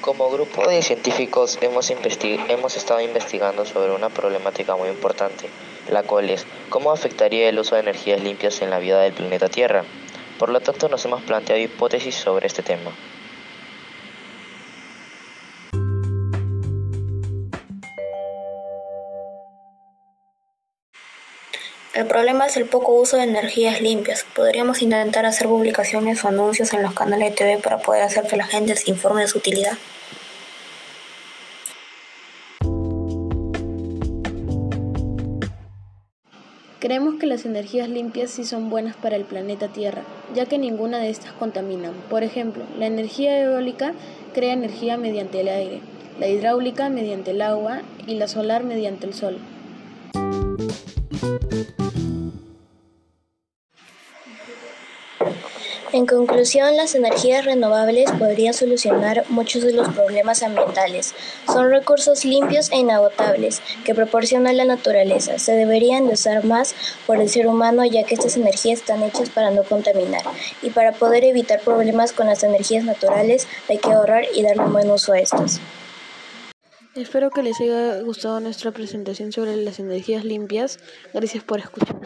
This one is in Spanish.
Como grupo de científicos hemos, hemos estado investigando sobre una problemática muy importante, la cual es cómo afectaría el uso de energías limpias en la vida del planeta Tierra. Por lo tanto, nos hemos planteado hipótesis sobre este tema. El problema es el poco uso de energías limpias. Podríamos intentar hacer publicaciones o anuncios en los canales de TV para poder hacer que la gente se informe de su utilidad. Creemos que las energías limpias sí son buenas para el planeta Tierra, ya que ninguna de estas contamina. Por ejemplo, la energía eólica crea energía mediante el aire, la hidráulica mediante el agua y la solar mediante el sol. En conclusión, las energías renovables podrían solucionar muchos de los problemas ambientales. Son recursos limpios e inagotables que proporciona la naturaleza. Se deberían de usar más por el ser humano ya que estas energías están hechas para no contaminar. Y para poder evitar problemas con las energías naturales hay que ahorrar y darle un buen uso a estas. Espero que les haya gustado nuestra presentación sobre las energías limpias. Gracias por escuchar.